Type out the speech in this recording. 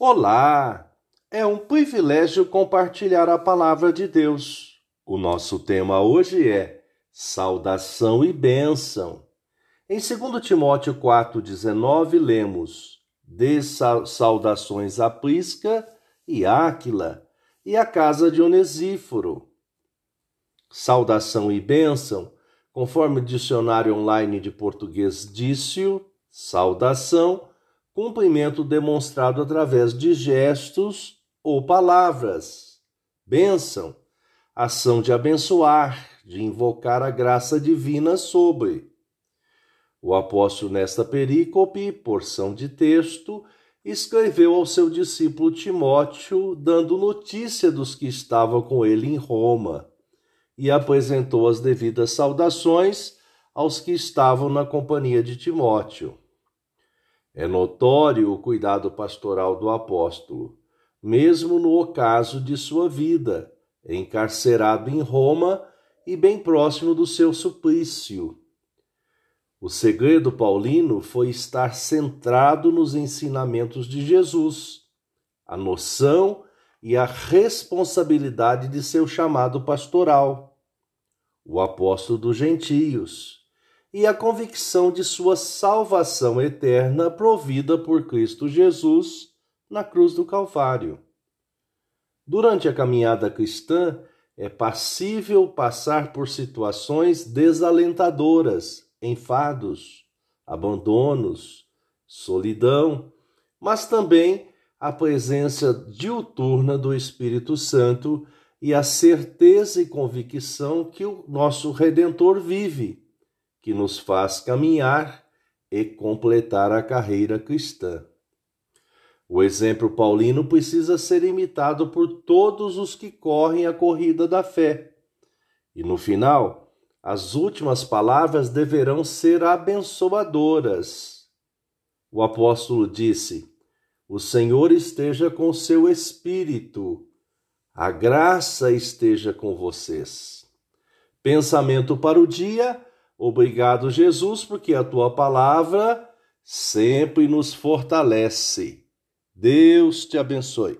Olá! É um privilégio compartilhar a palavra de Deus. O nosso tema hoje é saudação e bênção. Em 2 Timóteo 4,19 lemos: Dê saudações a Prisca e Áquila e a casa de Onesíforo. Saudação e bênção, conforme o dicionário online de português disse, saudação cumprimento demonstrado através de gestos ou palavras. Bênção, ação de abençoar, de invocar a graça divina sobre. O apóstolo, nesta perícope, porção de texto, escreveu ao seu discípulo Timóteo, dando notícia dos que estavam com ele em Roma, e apresentou as devidas saudações aos que estavam na companhia de Timóteo. É notório o cuidado pastoral do apóstolo, mesmo no ocaso de sua vida, encarcerado em Roma e bem próximo do seu suplício. O segredo paulino foi estar centrado nos ensinamentos de Jesus, a noção e a responsabilidade de seu chamado pastoral, o apóstolo dos gentios e a convicção de sua salvação eterna provida por Cristo Jesus na cruz do Calvário. Durante a caminhada cristã, é passível passar por situações desalentadoras, enfados, abandonos, solidão, mas também a presença diuturna do Espírito Santo e a certeza e convicção que o nosso Redentor vive que nos faz caminhar e completar a carreira cristã. O exemplo paulino precisa ser imitado por todos os que correm a corrida da fé. E no final, as últimas palavras deverão ser abençoadoras. O apóstolo disse: O Senhor esteja com seu espírito, a graça esteja com vocês. Pensamento para o dia Obrigado, Jesus, porque a tua palavra sempre nos fortalece. Deus te abençoe.